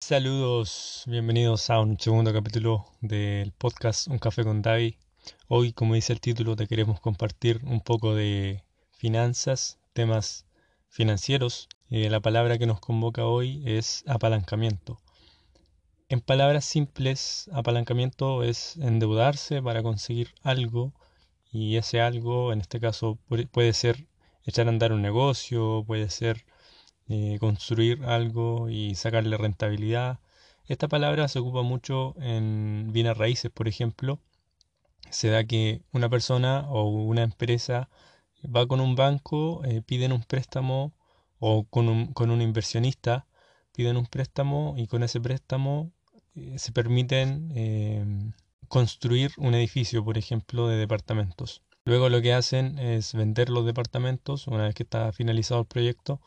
Saludos, bienvenidos a un segundo capítulo del podcast Un Café con David. Hoy, como dice el título, te queremos compartir un poco de finanzas, temas financieros. La palabra que nos convoca hoy es apalancamiento. En palabras simples, apalancamiento es endeudarse para conseguir algo y ese algo, en este caso, puede ser echar a andar un negocio, puede ser eh, construir algo y sacarle rentabilidad. Esta palabra se ocupa mucho en bienes raíces, por ejemplo. Se da que una persona o una empresa va con un banco, eh, piden un préstamo o con un, con un, inversionista, piden un préstamo y con ese préstamo eh, se permiten construir un edificio, por ejemplo, de departamentos. Luego lo que hacen es vender los departamentos una vez que está finalizado el proyecto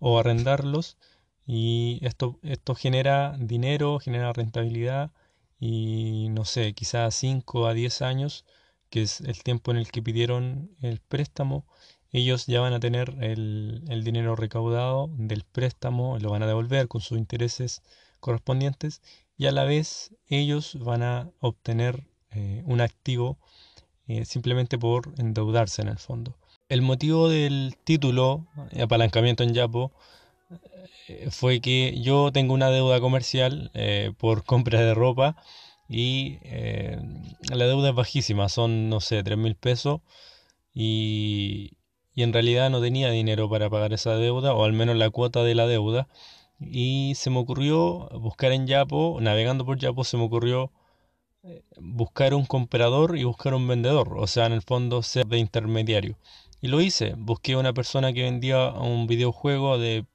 o arrendarlos y esto, esto genera dinero, genera rentabilidad y no sé, quizás 5 a 10 años, que es el tiempo en el que pidieron el préstamo, ellos ya van a tener el, el dinero recaudado del préstamo, lo van a devolver con sus intereses correspondientes y a la vez ellos van a obtener eh, un activo eh, simplemente por endeudarse en el fondo. El motivo del título, apalancamiento en Yapo, eh, fue que yo tengo una deuda comercial eh, por compra de ropa y eh, la deuda es bajísima, son, no sé, 3 mil pesos y, y en realidad no tenía dinero para pagar esa deuda o al menos la cuota de la deuda y se me ocurrió buscar en Yapo, navegando por Yapo se me ocurrió buscar un comprador y buscar un vendedor, o sea, en el fondo ser de intermediario. Y lo hice, busqué una persona que vendía un videojuego de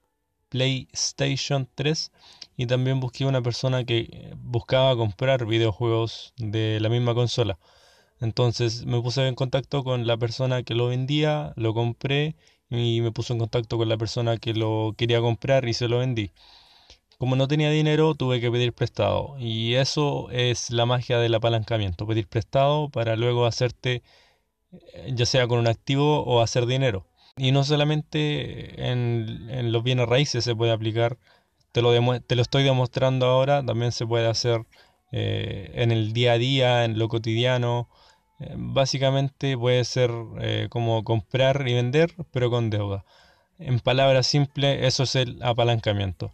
PlayStation 3 y también busqué una persona que buscaba comprar videojuegos de la misma consola. Entonces me puse en contacto con la persona que lo vendía, lo compré y me puse en contacto con la persona que lo quería comprar y se lo vendí. Como no tenía dinero, tuve que pedir prestado. Y eso es la magia del apalancamiento, pedir prestado para luego hacerte ya sea con un activo o hacer dinero. Y no solamente en, los bienes raíces se puede aplicar, te lo, te lo estoy demostrando ahora, también se puede hacer eh, en el día a día, en lo cotidiano. Básicamente puede ser eh, como comprar y vender, pero con deuda. En palabras simples, eso es el apalancamiento.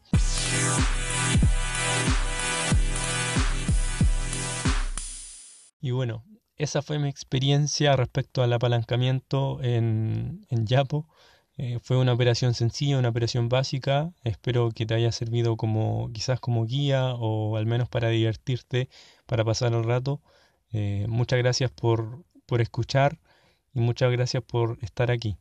Y bueno, esa fue mi experiencia respecto al apalancamiento en, en Yapo. Eh, fue una operación sencilla, una operación básica. Espero que te haya servido como quizás como guía o al menos para divertirte, para pasar el rato. Eh, muchas gracias por, por escuchar y muchas gracias por estar aquí.